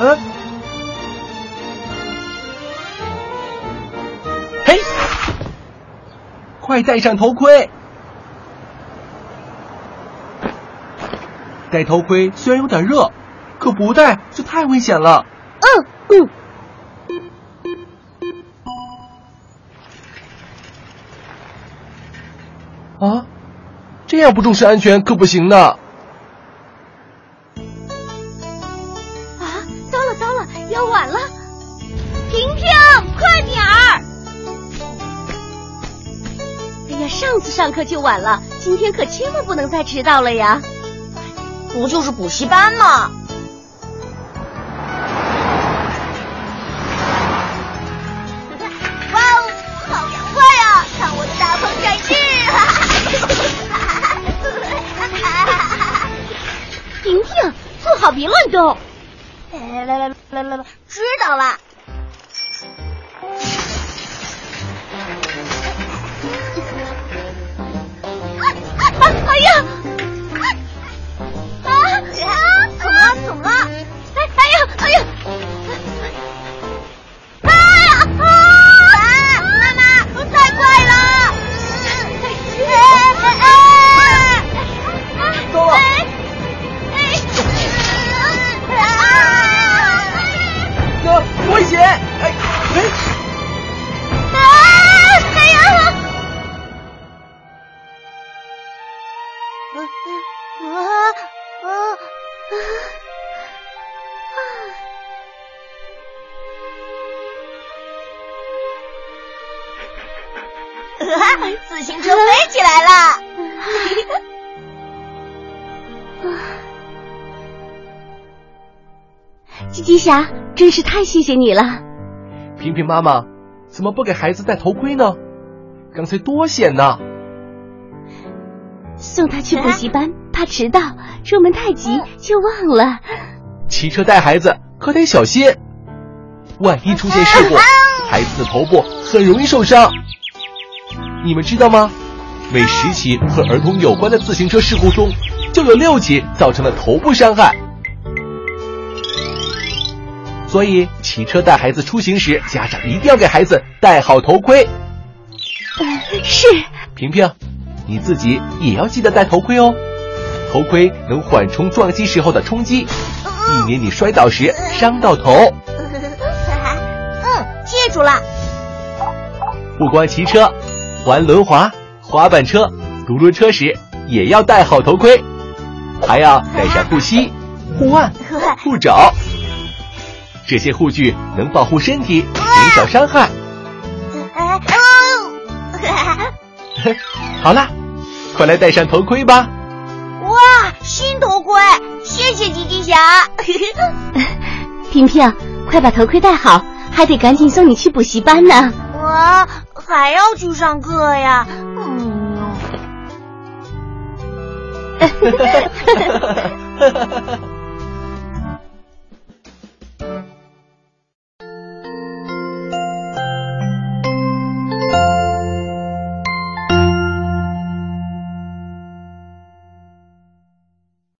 嗯。嘿快戴上头盔。戴头盔虽然有点热可不戴就太危险了嗯嗯。啊？这样不重视安全可不行呢。要晚了！婷婷，快点儿！哎呀，上次上课就晚了，今天可千万不能再迟到了呀！不就是补习班吗？哇哦，好凉快呀！看我的大鹏展翅！婷婷，坐好，别乱动。来来来来来来，知道了。啊啊啊啊！啊！自行车飞起来了！吉吉侠，真是太谢谢你了。萍萍妈妈，怎么不给孩子戴头盔呢？刚才多险呐！送他去补习班，怕迟到，出门太急就忘了。骑车带孩子可得小心，万一出现事故，孩子的头部很容易受伤。你们知道吗？每十起和儿童有关的自行车事故中，就有六起造成了头部伤害。所以骑车带孩子出行时，家长一定要给孩子戴好头盔。是。萍萍，你自己也要记得戴头盔哦。头盔能缓冲撞击时候的冲击，避免你摔倒时伤到头。嗯，记住了。不光骑车。玩轮滑、滑板车、独轮车时也要戴好头盔，还要带上护膝、护腕、护肘，这些护具能保护身体，减少伤害。好啦，快来戴上头盔吧！哇，新头盔，谢谢吉吉侠。萍萍，快把头盔戴好，还得赶紧送你去补习班呢。我。还要去上课呀！嗯。